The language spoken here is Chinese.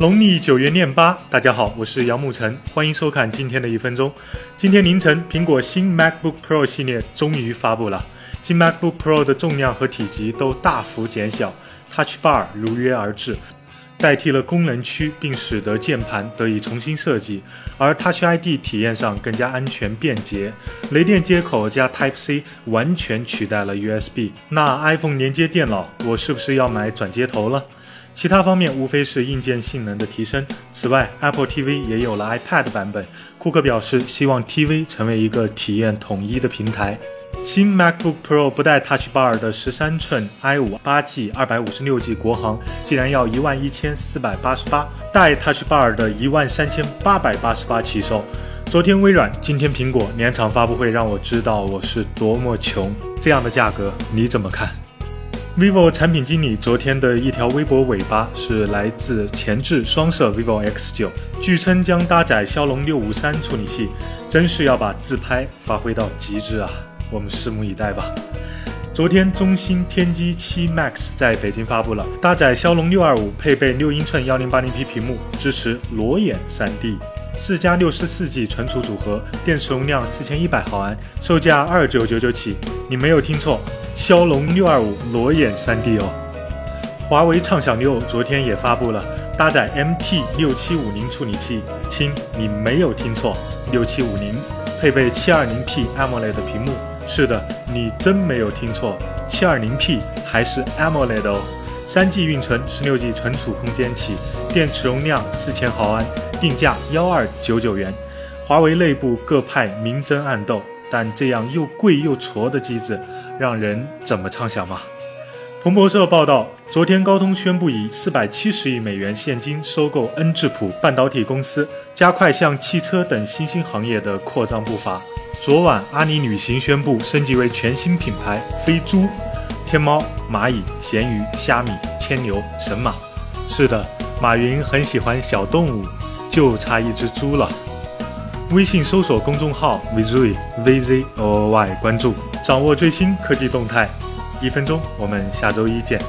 农历九月廿八，大家好，我是杨沐晨，欢迎收看今天的一分钟。今天凌晨，苹果新 MacBook Pro 系列终于发布了。新 MacBook Pro 的重量和体积都大幅减小，Touch Bar 如约而至，代替了功能区，并使得键盘得以重新设计。而 Touch ID 体验上更加安全便捷，雷电接口加 Type C 完全取代了 USB。那 iPhone 连接电脑，我是不是要买转接头了？其他方面无非是硬件性能的提升。此外，Apple TV 也有了 iPad 版本。库克表示，希望 TV 成为一个体验统一的平台。新 MacBook Pro 不带 Touch Bar 的十三寸 i5 八 G 二百五十六 G 国行，竟然要一万一千四百八十八；带 Touch Bar 的一万三千八百八十八起售。昨天微软，今天苹果，两场发布会让我知道我是多么穷。这样的价格，你怎么看？vivo 产品经理昨天的一条微博尾巴是来自前置双摄 vivo X9，据称将搭载骁龙六五三处理器，真是要把自拍发挥到极致啊！我们拭目以待吧。昨天中兴天机七 Max 在北京发布了，搭载骁龙六二五，配备六英寸幺零八零 P 屏幕，支持裸眼三 D，四加六十四 G 存储组合，电池容量四千一百毫安，售价二九九九起。你没有听错。骁龙六二五裸眼 3D 哦，华为畅享六昨天也发布了，搭载 MT 六七五零处理器，亲，你没有听错，六七五零，配备七二零 P AMOLED 屏幕，是的，你真没有听错，七二零 P 还是 AMOLED 哦，三 G 运存，十六 G 存储空间起，电池容量四千毫安，定价幺二九九元，华为内部各派明争暗斗。但这样又贵又矬的机子，让人怎么畅想嘛？彭博社报道，昨天高通宣布以四百七十亿美元现金收购恩智浦半导体公司，加快向汽车等新兴行业的扩张步伐。昨晚，阿里旅行宣布升级为全新品牌飞猪。天猫、蚂蚁、闲鱼、虾米、千牛、神马。是的，马云很喜欢小动物，就差一只猪了。微信搜索公众号 Vzoy V Z O O Y，关注，掌握最新科技动态。一分钟，我们下周一见。